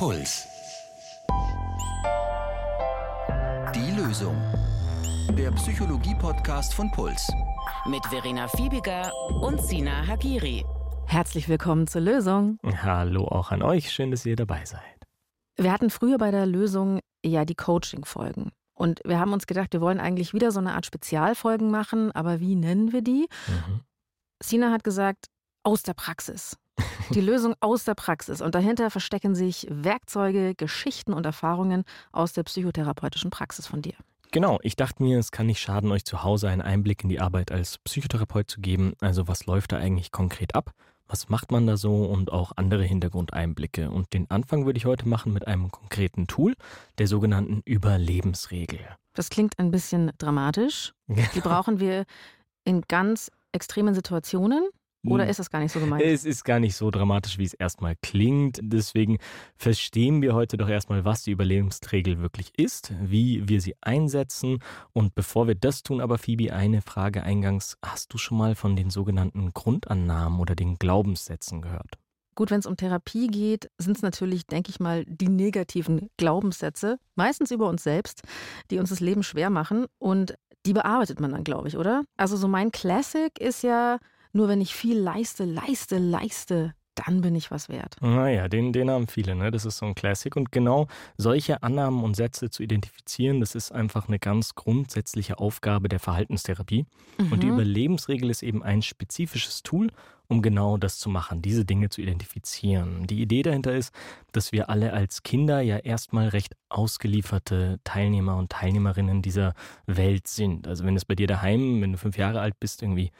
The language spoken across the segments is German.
Puls. Die Lösung. Der Psychologie-Podcast von Puls. Mit Verena Fiebiger und Sina Hagiri. Herzlich willkommen zur Lösung. Hallo auch an euch, schön, dass ihr dabei seid. Wir hatten früher bei der Lösung ja die Coaching-Folgen. Und wir haben uns gedacht, wir wollen eigentlich wieder so eine Art Spezialfolgen machen, aber wie nennen wir die? Mhm. Sina hat gesagt, aus der Praxis. Die Lösung aus der Praxis. Und dahinter verstecken sich Werkzeuge, Geschichten und Erfahrungen aus der psychotherapeutischen Praxis von dir. Genau, ich dachte mir, es kann nicht schaden, euch zu Hause einen Einblick in die Arbeit als Psychotherapeut zu geben. Also was läuft da eigentlich konkret ab? Was macht man da so und auch andere Hintergrundeinblicke? Und den Anfang würde ich heute machen mit einem konkreten Tool, der sogenannten Überlebensregel. Das klingt ein bisschen dramatisch. Die brauchen wir in ganz extremen Situationen. Oder hm. ist das gar nicht so gemeint? Es ist gar nicht so dramatisch, wie es erstmal klingt. Deswegen verstehen wir heute doch erstmal, was die Überlebensregel wirklich ist, wie wir sie einsetzen. Und bevor wir das tun, aber Phoebe, eine Frage eingangs. Hast du schon mal von den sogenannten Grundannahmen oder den Glaubenssätzen gehört? Gut, wenn es um Therapie geht, sind es natürlich, denke ich mal, die negativen Glaubenssätze, meistens über uns selbst, die uns das Leben schwer machen. Und die bearbeitet man dann, glaube ich, oder? Also so mein Classic ist ja, nur wenn ich viel leiste, leiste, leiste, dann bin ich was wert. Naja, den, den haben viele, ne? Das ist so ein Classic. Und genau solche Annahmen und Sätze zu identifizieren, das ist einfach eine ganz grundsätzliche Aufgabe der Verhaltenstherapie. Mhm. Und die mhm. Überlebensregel ist eben ein spezifisches Tool, um genau das zu machen, diese Dinge zu identifizieren. Die Idee dahinter ist, dass wir alle als Kinder ja erstmal recht ausgelieferte Teilnehmer und Teilnehmerinnen dieser Welt sind. Also wenn es bei dir daheim, wenn du fünf Jahre alt bist, irgendwie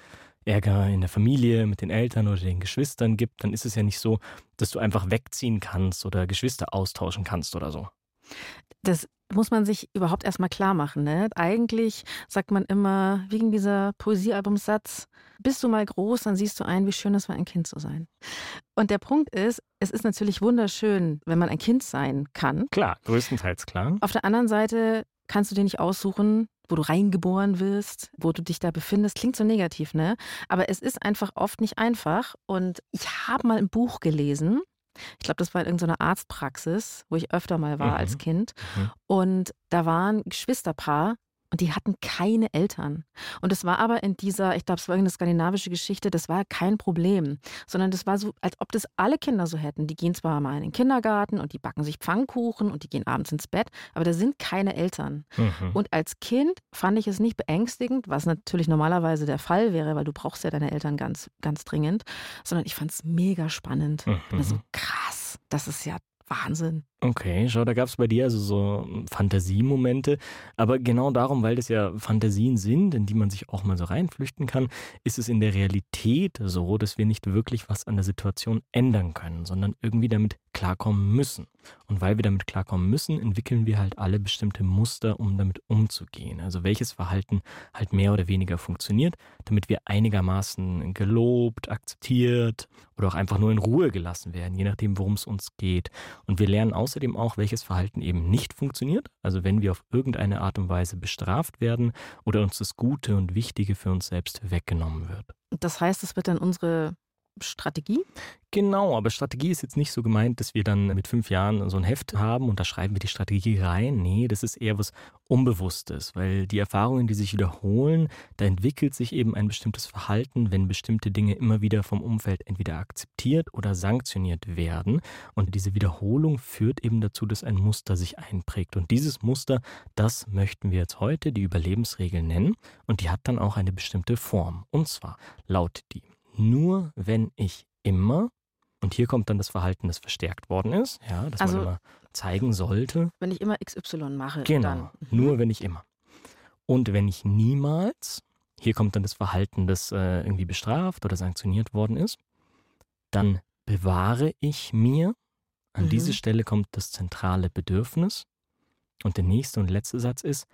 Ärger in der Familie mit den Eltern oder den Geschwistern gibt, dann ist es ja nicht so, dass du einfach wegziehen kannst oder Geschwister austauschen kannst oder so. Das muss man sich überhaupt erstmal klar machen. Ne? Eigentlich sagt man immer, wegen dieser Poesiealbumsatz, bist du mal groß, dann siehst du ein, wie schön es war, ein Kind zu sein. Und der Punkt ist, es ist natürlich wunderschön, wenn man ein Kind sein kann. Klar, größtenteils klar. Auf der anderen Seite kannst du dir nicht aussuchen, wo du reingeboren wirst, wo du dich da befindest. Klingt so negativ, ne? Aber es ist einfach oft nicht einfach. Und ich habe mal ein Buch gelesen. Ich glaube, das war in irgendeiner Arztpraxis, wo ich öfter mal war mhm. als Kind. Mhm. Und da war ein Geschwisterpaar, und die hatten keine Eltern. Und es war aber in dieser, ich glaube, es war irgendeine skandinavische Geschichte, das war kein Problem, sondern das war so, als ob das alle Kinder so hätten. Die gehen zwar mal in den Kindergarten und die backen sich Pfannkuchen und die gehen abends ins Bett, aber da sind keine Eltern. Mhm. Und als Kind fand ich es nicht beängstigend, was natürlich normalerweise der Fall wäre, weil du brauchst ja deine Eltern ganz, ganz dringend, sondern ich fand es mega spannend. Mhm. Also krass, das ist ja Wahnsinn. Okay, schau, da gab es bei dir also so Fantasiemomente. Aber genau darum, weil das ja Fantasien sind, in die man sich auch mal so reinflüchten kann, ist es in der Realität so, dass wir nicht wirklich was an der Situation ändern können, sondern irgendwie damit klarkommen müssen. Und weil wir damit klarkommen müssen, entwickeln wir halt alle bestimmte Muster, um damit umzugehen. Also welches Verhalten halt mehr oder weniger funktioniert, damit wir einigermaßen gelobt, akzeptiert oder auch einfach nur in Ruhe gelassen werden, je nachdem, worum es uns geht. Und wir lernen außerdem auch, welches Verhalten eben nicht funktioniert. Also wenn wir auf irgendeine Art und Weise bestraft werden oder uns das Gute und Wichtige für uns selbst weggenommen wird. Das heißt, es wird dann unsere Strategie? Genau, aber Strategie ist jetzt nicht so gemeint, dass wir dann mit fünf Jahren so ein Heft haben und da schreiben wir die Strategie rein. Nee, das ist eher was Unbewusstes, weil die Erfahrungen, die sich wiederholen, da entwickelt sich eben ein bestimmtes Verhalten, wenn bestimmte Dinge immer wieder vom Umfeld entweder akzeptiert oder sanktioniert werden. Und diese Wiederholung führt eben dazu, dass ein Muster sich einprägt. Und dieses Muster, das möchten wir jetzt heute die Überlebensregel nennen. Und die hat dann auch eine bestimmte Form. Und zwar lautet die nur wenn ich immer, und hier kommt dann das Verhalten, das verstärkt worden ist, ja, das also, man immer zeigen sollte. Wenn ich immer XY mache. Genau, dann. Mhm. nur wenn ich immer. Und wenn ich niemals, hier kommt dann das Verhalten, das äh, irgendwie bestraft oder sanktioniert worden ist, dann bewahre ich mir, an mhm. diese Stelle kommt das zentrale Bedürfnis. Und der nächste und letzte Satz ist,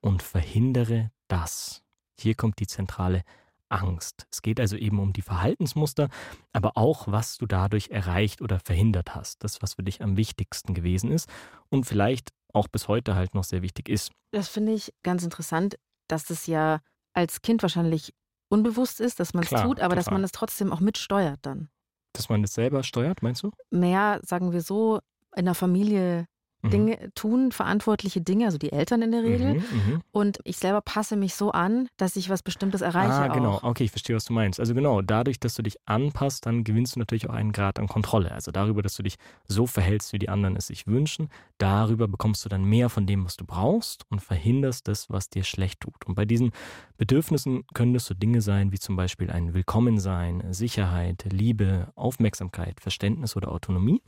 und verhindere das. Hier kommt die zentrale Angst. Es geht also eben um die Verhaltensmuster, aber auch, was du dadurch erreicht oder verhindert hast. Das, was für dich am wichtigsten gewesen ist und vielleicht auch bis heute halt noch sehr wichtig ist. Das finde ich ganz interessant, dass das ja als Kind wahrscheinlich unbewusst ist, dass man es tut, aber total. dass man es trotzdem auch mitsteuert dann. Dass man es selber steuert, meinst du? Mehr, sagen wir so, in der Familie Mhm. Dinge tun, verantwortliche Dinge, also die Eltern in der Regel. Mhm, mhm. Und ich selber passe mich so an, dass ich was Bestimmtes erreiche. Ah, genau. Auch. Okay, ich verstehe, was du meinst. Also genau, dadurch, dass du dich anpasst, dann gewinnst du natürlich auch einen Grad an Kontrolle. Also darüber, dass du dich so verhältst, wie die anderen es sich wünschen, darüber bekommst du dann mehr von dem, was du brauchst und verhinderst das, was dir schlecht tut. Und bei diesen Bedürfnissen können das so Dinge sein, wie zum Beispiel ein Willkommensein, Sicherheit, Liebe, Aufmerksamkeit, Verständnis oder Autonomie.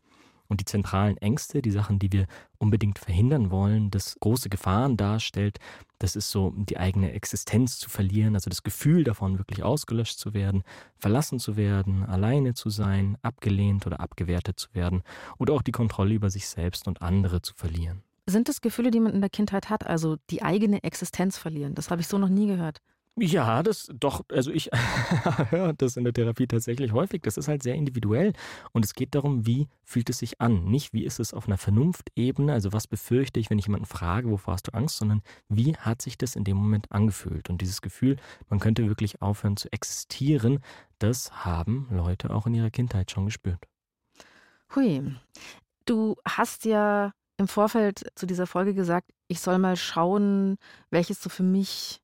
Und die zentralen Ängste, die Sachen, die wir unbedingt verhindern wollen, das große Gefahren darstellt, das ist so die eigene Existenz zu verlieren, also das Gefühl davon, wirklich ausgelöscht zu werden, verlassen zu werden, alleine zu sein, abgelehnt oder abgewertet zu werden oder auch die Kontrolle über sich selbst und andere zu verlieren. Sind das Gefühle, die man in der Kindheit hat, also die eigene Existenz verlieren? Das habe ich so noch nie gehört. Ja, das doch, also ich höre das in der Therapie tatsächlich häufig. Das ist halt sehr individuell und es geht darum, wie fühlt es sich an? Nicht, wie ist es auf einer Vernunftebene, also was befürchte ich, wenn ich jemanden frage, wovor hast du Angst, sondern wie hat sich das in dem Moment angefühlt? Und dieses Gefühl, man könnte wirklich aufhören zu existieren, das haben Leute auch in ihrer Kindheit schon gespürt. Hui. Du hast ja im Vorfeld zu dieser Folge gesagt, ich soll mal schauen, welches so für mich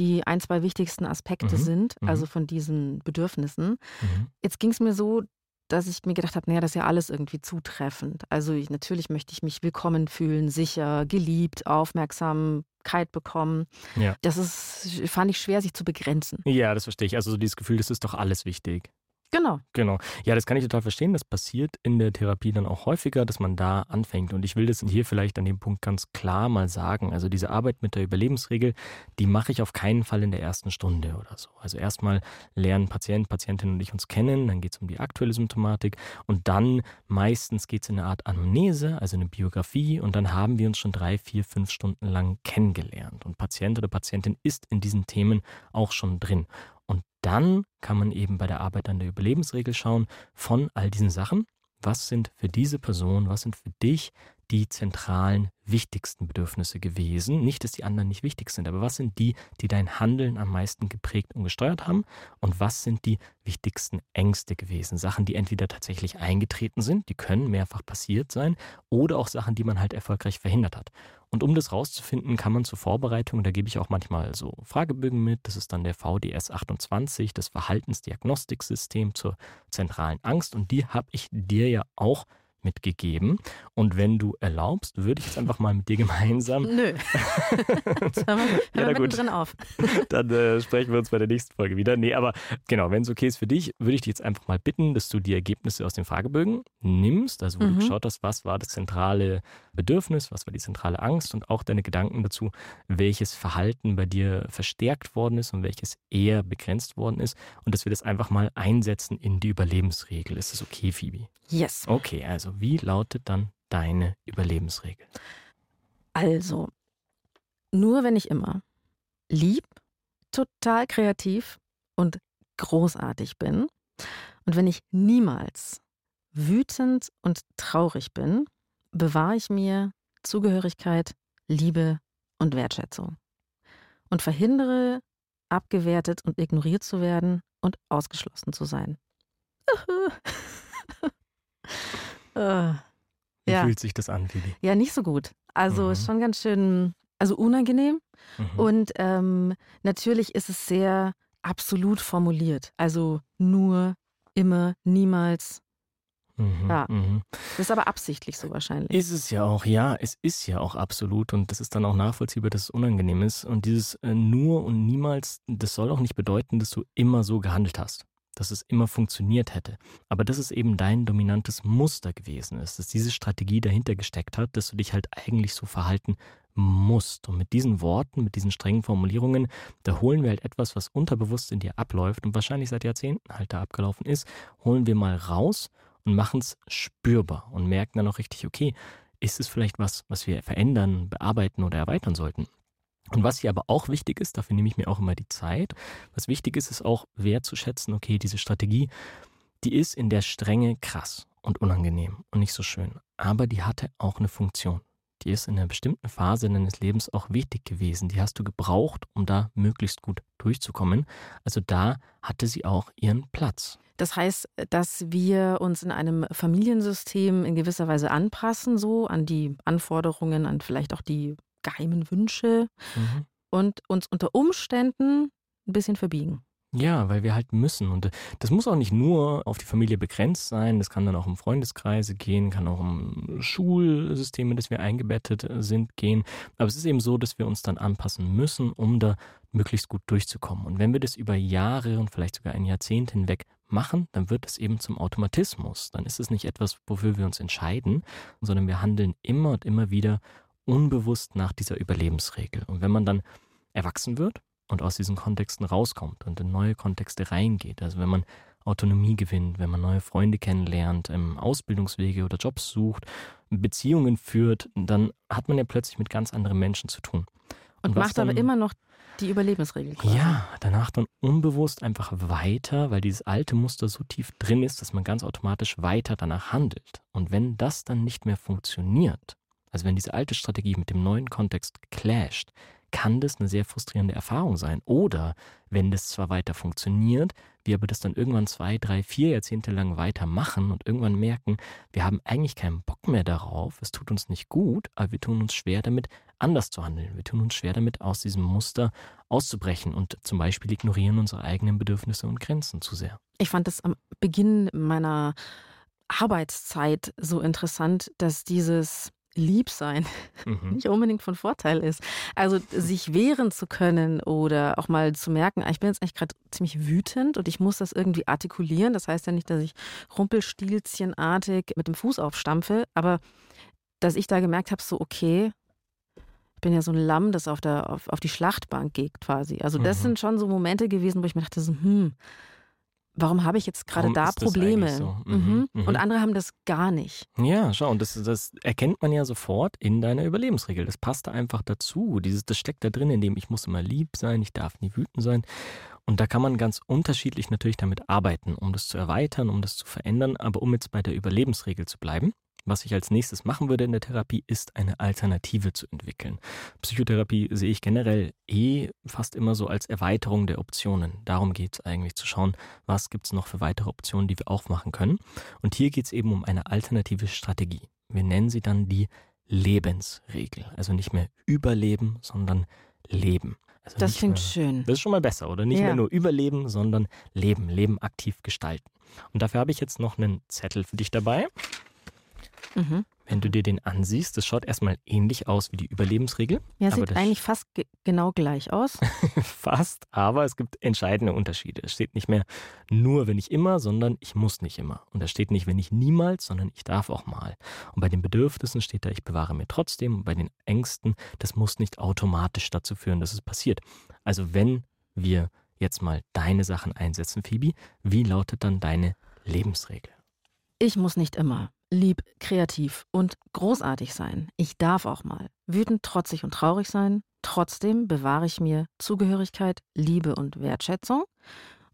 die ein, zwei wichtigsten Aspekte Mhm, sind, mhm. also von diesen Bedürfnissen. Mhm. Jetzt ging es mir so, dass ich mir gedacht habe, naja, das ist ja alles irgendwie zutreffend. Also ich, natürlich möchte ich mich willkommen fühlen, sicher, geliebt, Aufmerksamkeit bekommen. Ja. Das ist, fand ich schwer, sich zu begrenzen. Ja, das verstehe ich. Also so dieses Gefühl, das ist doch alles wichtig. Genau. Genau. Ja, das kann ich total verstehen. Das passiert in der Therapie dann auch häufiger, dass man da anfängt. Und ich will das hier vielleicht an dem Punkt ganz klar mal sagen. Also diese Arbeit mit der Überlebensregel, die mache ich auf keinen Fall in der ersten Stunde oder so. Also erstmal lernen Patient, Patientin und ich uns kennen, dann geht es um die aktuelle Symptomatik und dann meistens geht es in eine Art Anamnese, also eine Biografie und dann haben wir uns schon drei, vier, fünf Stunden lang kennengelernt. Und Patient oder Patientin ist in diesen Themen auch schon drin. Dann kann man eben bei der Arbeit an der Überlebensregel schauen von all diesen Sachen. Was sind für diese Person, was sind für dich die zentralen, wichtigsten Bedürfnisse gewesen? Nicht, dass die anderen nicht wichtig sind, aber was sind die, die dein Handeln am meisten geprägt und gesteuert haben? Und was sind die wichtigsten Ängste gewesen? Sachen, die entweder tatsächlich eingetreten sind, die können mehrfach passiert sein, oder auch Sachen, die man halt erfolgreich verhindert hat. Und um das rauszufinden, kann man zur Vorbereitung, da gebe ich auch manchmal so Fragebögen mit, das ist dann der VDS 28, das Verhaltensdiagnostiksystem zur zentralen Angst und die habe ich dir ja auch mitgegeben. Und wenn du erlaubst, würde ich jetzt einfach mal mit dir gemeinsam, Nö. Jetzt hören wir, hören gut. mittendrin auf. dann äh, sprechen wir uns bei der nächsten Folge wieder. Nee, aber genau, wenn es okay ist für dich, würde ich dich jetzt einfach mal bitten, dass du die Ergebnisse aus den Fragebögen nimmst, also wo du Mhm. geschaut hast, was war das zentrale Bedürfnis, was war die zentrale Angst und auch deine Gedanken dazu, welches Verhalten bei dir verstärkt worden ist und welches eher begrenzt worden ist und dass wir das einfach mal einsetzen in die Überlebensregel. Ist das okay, Phoebe? Yes. Okay, also wie lautet dann deine Überlebensregel? Also, nur wenn ich immer lieb, total kreativ und großartig bin und wenn ich niemals wütend und traurig bin, bewahre ich mir Zugehörigkeit, Liebe und Wertschätzung und verhindere, abgewertet und ignoriert zu werden und ausgeschlossen zu sein. Äh, Wie Ja. fühlt sich das an, Phoebe? ja, nicht so gut. Also Mhm. ist schon ganz schön, also unangenehm. Mhm. Und ähm, natürlich ist es sehr absolut formuliert. Also nur, immer, niemals. Mhm. ja. Mhm. Das ist aber absichtlich so wahrscheinlich. Ist es ja auch, ja, es ist ja auch absolut und das ist dann auch nachvollziehbar, dass es unangenehm ist. Und dieses äh, nur und niemals, das soll auch nicht bedeuten, dass du immer so gehandelt hast, dass es immer funktioniert hätte. Aber dass es eben dein dominantes Muster gewesen ist, dass diese Strategie dahinter gesteckt hat, dass du dich halt eigentlich so verhalten musst. Und mit diesen Worten, mit diesen strengen Formulierungen, da holen wir halt etwas, was unterbewusst in dir abläuft und wahrscheinlich seit Jahrzehnten halt da abgelaufen ist, holen wir mal raus und machen es spürbar und merken dann auch richtig, okay, ist es vielleicht was, was wir verändern, bearbeiten oder erweitern sollten. Und was hier aber auch wichtig ist, dafür nehme ich mir auch immer die Zeit, was wichtig ist, ist auch wertzuschätzen, okay, diese Strategie, die ist in der Strenge krass und unangenehm und nicht so schön, aber die hatte auch eine Funktion. die ist in einer bestimmten Phase deines Lebens auch wichtig gewesen. Die hast du gebraucht, um da möglichst gut durchzukommen. Also da hatte sie auch ihren Platz. Das heißt, dass wir uns in einem Familiensystem in gewisser Weise anpassen, so an die Anforderungen, an vielleicht auch die geheimen Wünsche mhm. und uns unter Umständen ein bisschen verbiegen. Ja, weil wir halt müssen. Und äh, das muss auch nicht nur auf die Familie begrenzt sein. Das kann dann auch um Freundeskreise gehen, kann auch um Schulsysteme, das wir eingebettet äh, sind, gehen. Aber es ist eben so, dass wir uns dann anpassen müssen, um da möglichst gut durchzukommen. Und wenn wir das über Jahre und vielleicht sogar ein Jahrzehnt hinweg machen, dann wird es eben zum Automatismus. Dann ist es nicht etwas, wofür wir uns entscheiden, sondern wir handeln immer und immer wieder unbewusst nach dieser Überlebensregel. Und wenn man dann erwachsen wird, und aus diesen Kontexten rauskommt und in neue Kontexte reingeht. Also wenn man Autonomie gewinnt, wenn man neue Freunde kennenlernt, Ausbildungswege oder Jobs sucht, Beziehungen führt, dann hat man ja plötzlich mit ganz anderen Menschen zu tun. Und, und macht dann, aber immer noch die Überlebensregel. Quasi. Ja, danach dann unbewusst einfach weiter, weil dieses alte Muster so tief drin ist, dass man ganz automatisch weiter danach handelt. Und wenn das dann nicht mehr funktioniert, also wenn diese alte Strategie mit dem neuen Kontext clasht, kann das eine sehr frustrierende Erfahrung sein. Oder wenn das zwar weiter funktioniert, wir aber das dann irgendwann zwei, drei, vier Jahrzehnte lang weitermachen und irgendwann merken, wir haben eigentlich keinen Bock mehr darauf, es tut uns nicht gut, aber wir tun uns schwer damit, anders zu handeln. Wir tun uns schwer damit, aus diesem Muster auszubrechen und zum Beispiel ignorieren unsere eigenen Bedürfnisse und Grenzen zu sehr. Ich fand es am Beginn meiner Arbeitszeit so interessant, dass dieses lieb sein mhm. nicht unbedingt von Vorteil ist. Also sich wehren zu können oder auch mal zu merken, ah, ich bin jetzt eigentlich gerade ziemlich wütend und ich muss das irgendwie artikulieren. Das heißt ja nicht, dass ich rumpelstilzchenartig mit dem Fuß aufstampfe, aber dass ich da gemerkt habe, so okay, ich bin ja so ein Lamm, das auf, der, auf, auf die Schlachtbank geht quasi. Also das mhm. sind schon so Momente gewesen, wo ich mir dachte, so, hm, warum habe ich jetzt gerade da Probleme? So? Mhm, mhm. Mhm. Und andere haben das gar nicht. Ja, schau, und das, das, erkennt man ja sofort in deiner Überlebensregel. Das passt da einfach dazu. Dieses, das steckt da drin, in dem ich muss immer lieb sein, ich darf nie wütend sein. Und da kann man ganz unterschiedlich natürlich damit arbeiten, um das zu erweitern, um das zu verändern. Aber um jetzt bei der Überlebensregel zu bleiben, was ich als nächstes machen würde in der Therapie, ist eine Alternative zu entwickeln. Psychotherapie sehe ich generell eh fast immer so als Erweiterung der Optionen. Darum geht es eigentlich zu schauen, was gibt es noch für weitere Optionen, die wir auch machen können. Und hier geht es eben um eine alternative Strategie. Wir nennen sie dann die Lebensregel. Also nicht mehr überleben, sondern leben. Also das klingt mehr, schön. Das ist schon mal besser, oder? Nicht ja. mehr nur überleben, sondern leben, Leben aktiv gestalten. Und dafür habe ich jetzt noch einen Zettel für dich dabei. Mhm. Wenn du dir den ansiehst, das schaut erstmal ähnlich aus wie die Überlebensregel. Ja, sieht eigentlich fast genau gleich aus. fast, aber es gibt entscheidende Unterschiede. Es steht nicht mehr nur, wenn ich immer, sondern ich muss nicht immer. Und da steht nicht, wenn ich niemals, sondern ich darf auch mal. Und bei den Bedürfnissen steht da, ich bewahre mir trotzdem. Und bei den Ängsten, das muss nicht automatisch dazu führen, dass es passiert. Also wenn wir jetzt mal deine Sachen einsetzen, Phoebe, wie lautet dann deine Lebensregel? Ich muss nicht immer lieb, kreativ und großartig sein. Ich darf auch mal wütend, trotzig und traurig sein. Trotzdem bewahre ich mir Zugehörigkeit, Liebe und Wertschätzung.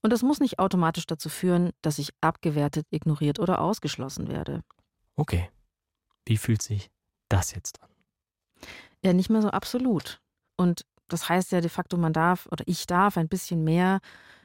Und das muss nicht automatisch dazu führen, dass ich abgewertet, ignoriert oder ausgeschlossen werde. Okay. Wie fühlt sich das jetzt an? Ja, nicht mehr so absolut. Und das heißt ja de facto, man darf oder ich darf ein bisschen mehr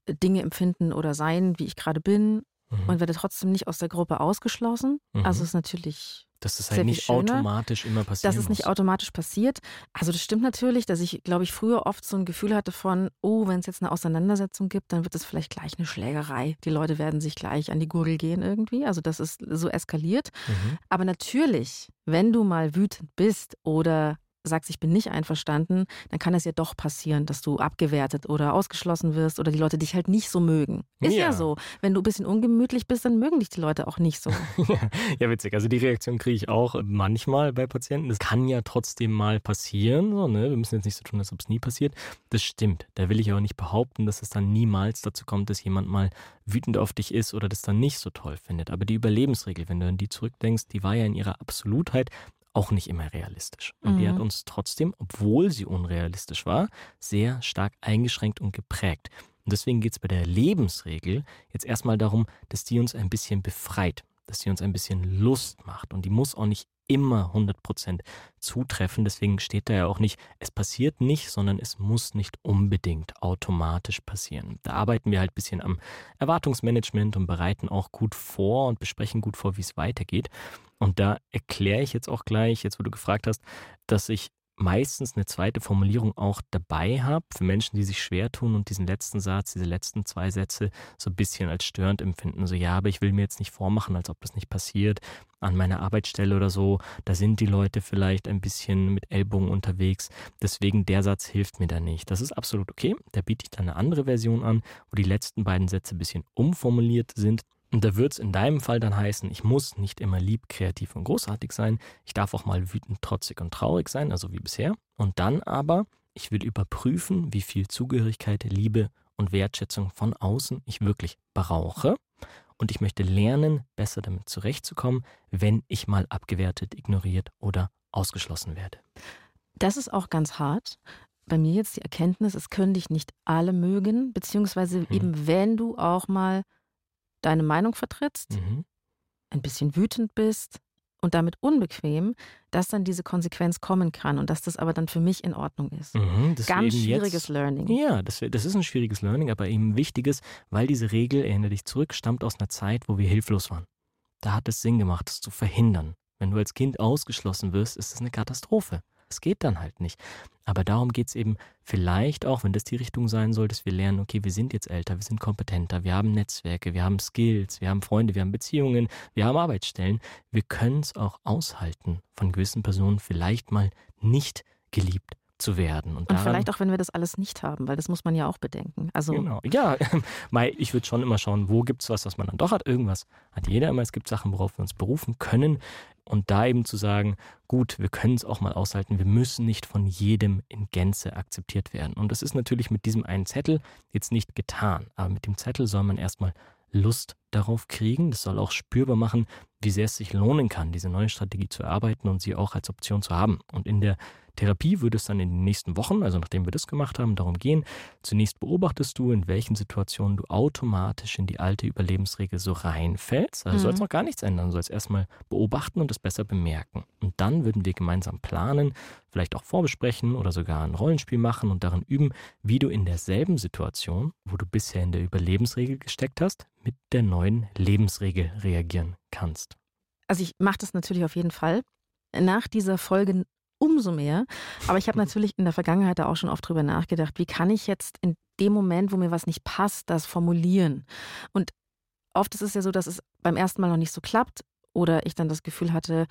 Dinge empfinden oder sein, wie ich gerade bin, mhm. und werde trotzdem nicht aus der Gruppe ausgeschlossen. Mhm. Also ist natürlich. Dass das halt nicht automatisch immer passiert. Dass es nicht automatisch passiert. Also das stimmt natürlich, dass ich, glaube ich, früher oft so ein Gefühl hatte von, oh, wenn es jetzt eine Auseinandersetzung gibt, dann wird es vielleicht gleich eine Schlägerei. Die Leute werden sich gleich an die Gurgel gehen irgendwie. Also das ist so eskaliert. Mhm. Aber natürlich, wenn du mal wütend bist oder sagst, ich bin nicht einverstanden, dann kann es ja doch passieren, dass du abgewertet oder ausgeschlossen wirst oder die Leute dich halt nicht so mögen. Ist ja, ja so. Wenn du ein bisschen ungemütlich bist, dann mögen dich die Leute auch nicht so. ja, witzig. Also die Reaktion kriege ich auch manchmal bei Patienten. Das kann ja trotzdem mal passieren. So, ne? Wir müssen jetzt nicht so tun, als ob es nie passiert. Das stimmt. Da will ich aber nicht behaupten, dass es dann niemals dazu kommt, dass jemand mal wütend auf dich ist oder das dann nicht so toll findet. Aber die Überlebensregel, wenn du an die zurückdenkst, die war ja in ihrer Absolutheit auch nicht immer realistisch. Und mhm. die hat mhm. uns trotzdem, obwohl sie unrealistisch war, sehr stark eingeschränkt und geprägt. Und deswegen geht es bei der Lebensregel jetzt erstmal darum, dass die uns ein bisschen befreit. dass sie uns ein bisschen Lust macht. Und die muss auch nicht immer 100% zutreffen. Deswegen steht da ja auch nicht, es passiert nicht, sondern es muss nicht unbedingt automatisch passieren. Da arbeiten wir halt ein bisschen am Erwartungsmanagement und bereiten auch gut vor und besprechen gut vor, wie es weitergeht. Und da erkläre ich jetzt auch gleich, jetzt wo du gefragt hast, dass ich meistens eine zweite Formulierung auch dabei habe für Menschen, die sich schwer tun und diesen letzten Satz, diese letzten zwei Sätze so ein bisschen als störend empfinden. So, ja, aber ich will mir jetzt nicht vormachen, als ob das nicht passiert. An meiner Arbeitsstelle oder so, da sind die Leute vielleicht ein bisschen mit Ellbogen unterwegs. Deswegen der Satz hilft mir da nicht. Das ist absolut okay. Da biete ich dann eine andere Version an, wo die letzten beiden Sätze ein bisschen umformuliert sind. Und da wird es in deinem Fall dann heißen, ich muss nicht immer lieb, kreativ und großartig sein. Ich darf auch mal wütend, trotzig und traurig sein, also wie bisher. Und dann aber, ich will überprüfen, wie viel Zugehörigkeit, Liebe und Wertschätzung von außen ich wirklich brauche. Und ich möchte lernen, besser damit zurechtzukommen, wenn ich mal abgewertet, ignoriert oder ausgeschlossen werde. Das ist auch ganz hart. Bei mir jetzt die Erkenntnis, es können dich nicht alle mögen, beziehungsweise hm. eben wenn du auch mal deine Meinung vertrittst, mhm. ein bisschen wütend bist und damit unbequem, dass dann diese Konsequenz kommen kann und dass das aber dann für mich in Ordnung ist. Mhm, Ganz schwieriges jetzt, Learning. Ja, das, das ist ein schwieriges Learning, aber eben wichtiges, weil diese Regel, erinnere dich zurück, stammt aus einer Zeit, wo wir hilflos waren. Da hat es Sinn gemacht, das zu verhindern. Wenn du als Kind ausgeschlossen wirst, ist das eine Katastrophe. Es geht dann halt nicht. Aber darum geht es eben vielleicht auch, wenn das die Richtung sein soll, dass wir lernen, okay, wir sind jetzt älter, wir sind kompetenter, wir haben Netzwerke, wir haben Skills, wir haben Freunde, wir haben Beziehungen, wir haben Arbeitsstellen. Wir können es auch aushalten, von gewissen Personen vielleicht mal nicht geliebt zu werden. Und, und daran, vielleicht auch, wenn wir das alles nicht haben, weil das muss man ja auch bedenken. Also genau. Ja, ich würde schon immer schauen, wo gibt es was, was man dann doch hat. Irgendwas hat jeder immer. Es gibt Sachen, worauf wir uns berufen können. Und da eben zu sagen, gut, wir können es auch mal aushalten, wir müssen nicht von jedem in Gänze akzeptiert werden. Und das ist natürlich mit diesem einen Zettel jetzt nicht getan. Aber mit dem Zettel soll man erstmal Lust darauf kriegen. Das soll auch spürbar machen, wie sehr es sich lohnen kann, diese neue Strategie zu erarbeiten und sie auch als Option zu haben. Und in der Therapie würde es dann in den nächsten Wochen, also nachdem wir das gemacht haben, darum gehen. Zunächst beobachtest du, in welchen Situationen du automatisch in die alte Überlebensregel so reinfällst. Also mhm. sollst noch gar nichts ändern, du sollst erstmal beobachten und das besser bemerken. Und dann würden wir gemeinsam planen, vielleicht auch vorbesprechen oder sogar ein Rollenspiel machen und darin üben, wie du in derselben Situation, wo du bisher in der Überlebensregel gesteckt hast, mit der neuen Lebensregel reagieren kannst. Also ich mache das natürlich auf jeden Fall. Nach dieser Folge umso mehr. Aber ich habe natürlich in der Vergangenheit da auch schon oft drüber nachgedacht, wie kann ich jetzt in dem Moment, wo mir was nicht passt, das formulieren? Und oft ist es ja so, dass es beim ersten Mal noch nicht so klappt oder ich dann das Gefühl hatte,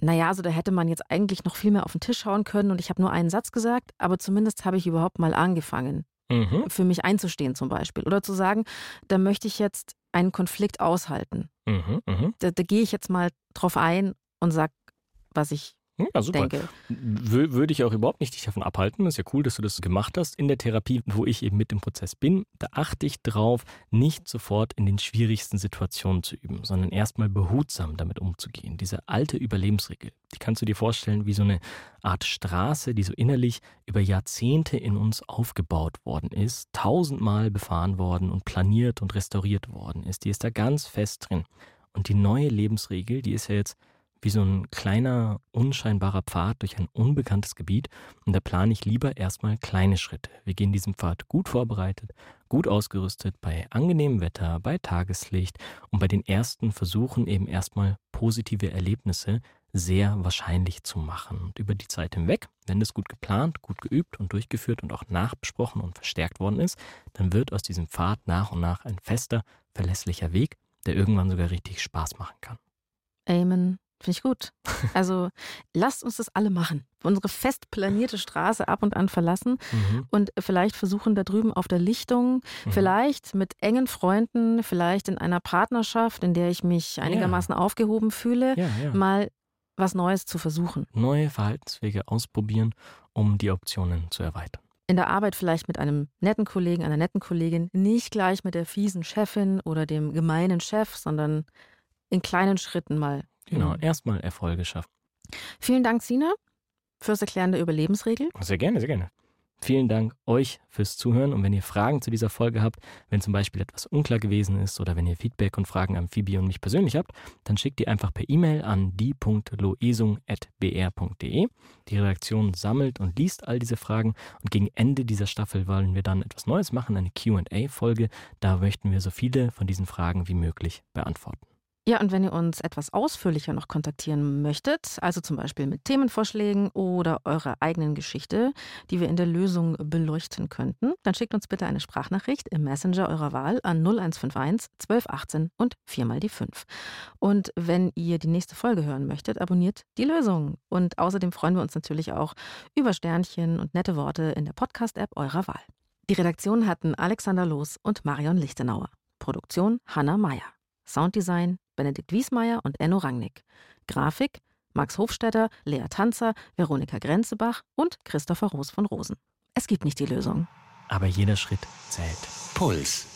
naja, also da hätte man jetzt eigentlich noch viel mehr auf den Tisch schauen können und ich habe nur einen Satz gesagt, aber zumindest habe ich überhaupt mal angefangen, mhm. für mich einzustehen zum Beispiel. Oder zu sagen, da möchte ich jetzt einen Konflikt aushalten. Mhm, mh. Da, da gehe ich jetzt mal drauf ein und sage, was ich ja, super. Würde ich auch überhaupt nicht dich davon abhalten. ist ja cool, dass du das gemacht hast. In der Therapie, wo ich eben mit dem Prozess bin, da achte ich drauf, nicht sofort in den schwierigsten Situationen zu üben, sondern erstmal behutsam damit umzugehen. Diese alte Überlebensregel, die kannst du dir vorstellen wie so eine Art Straße, die so innerlich über Jahrzehnte in uns aufgebaut worden ist, tausendmal befahren worden und planiert und restauriert worden ist. Die ist da ganz fest drin. Und die neue Lebensregel, die ist ja jetzt wie so ein kleiner, unscheinbarer Pfad durch ein unbekanntes Gebiet und da plane ich lieber erstmal kleine Schritte. Wir gehen diesen Pfad gut vorbereitet, gut ausgerüstet, bei angenehmem Wetter, bei Tageslicht und bei den ersten Versuchen eben erstmal positive Erlebnisse sehr wahrscheinlich zu machen. Und über die Zeit hinweg, wenn das gut geplant, gut geübt und durchgeführt und auch nachbesprochen und verstärkt worden ist, dann wird aus diesem Pfad nach und nach ein fester, verlässlicher Weg, der irgendwann sogar richtig Spaß machen kann. Amen. Finde ich gut. Also lasst uns das alle machen. Unsere fest planierte Straße ab und an verlassen mhm. und vielleicht versuchen da drüben auf der Lichtung, mhm. vielleicht mit engen Freunden, vielleicht in einer Partnerschaft, in der ich mich einigermaßen ja. aufgehoben fühle, ja, ja. mal was Neues zu versuchen. Neue Verhaltenswege ausprobieren, um die Optionen zu erweitern. In der Arbeit vielleicht mit einem netten Kollegen, einer netten Kollegin, nicht gleich mit der fiesen Chefin oder dem gemeinen Chef, sondern in kleinen Schritten mal Genau, mhm. erstmal Erfolge schaffen. Vielen Dank, Sina, fürs Erklären der Überlebensregel. Sehr gerne, sehr gerne. Vielen Dank euch fürs Zuhören und wenn ihr Fragen zu dieser Folge habt, wenn zum Beispiel etwas unklar gewesen ist oder wenn ihr Feedback und Fragen an Phoebe und mich persönlich habt, dann schickt die einfach per E-Mail an die.loesung.br.de. Die Redaktion sammelt und liest all diese Fragen und gegen Ende dieser Staffel wollen wir dann etwas Neues machen, eine QA-Folge. Da möchten wir so viele von diesen Fragen wie möglich beantworten. Ja, und wenn ihr uns etwas ausführlicher noch kontaktieren möchtet, also zum Beispiel mit Themenvorschlägen oder eurer eigenen Geschichte, die wir in der Lösung beleuchten könnten, dann schickt uns bitte eine Sprachnachricht im Messenger eurer Wahl an 0151 1218 und 4 mal die 5. Und wenn ihr die nächste Folge hören möchtet, abonniert die Lösung. Und außerdem freuen wir uns natürlich auch über Sternchen und nette Worte in der Podcast-App eurer Wahl. Die Redaktion hatten Alexander Loos und Marion Lichtenauer. Produktion Hanna Meyer. Sounddesign Benedikt Wiesmeier und Enno Rangnick. Grafik Max Hofstetter, Lea Tanzer, Veronika Grenzebach und Christopher Roos von Rosen. Es gibt nicht die Lösung. Aber jeder Schritt zählt. Puls.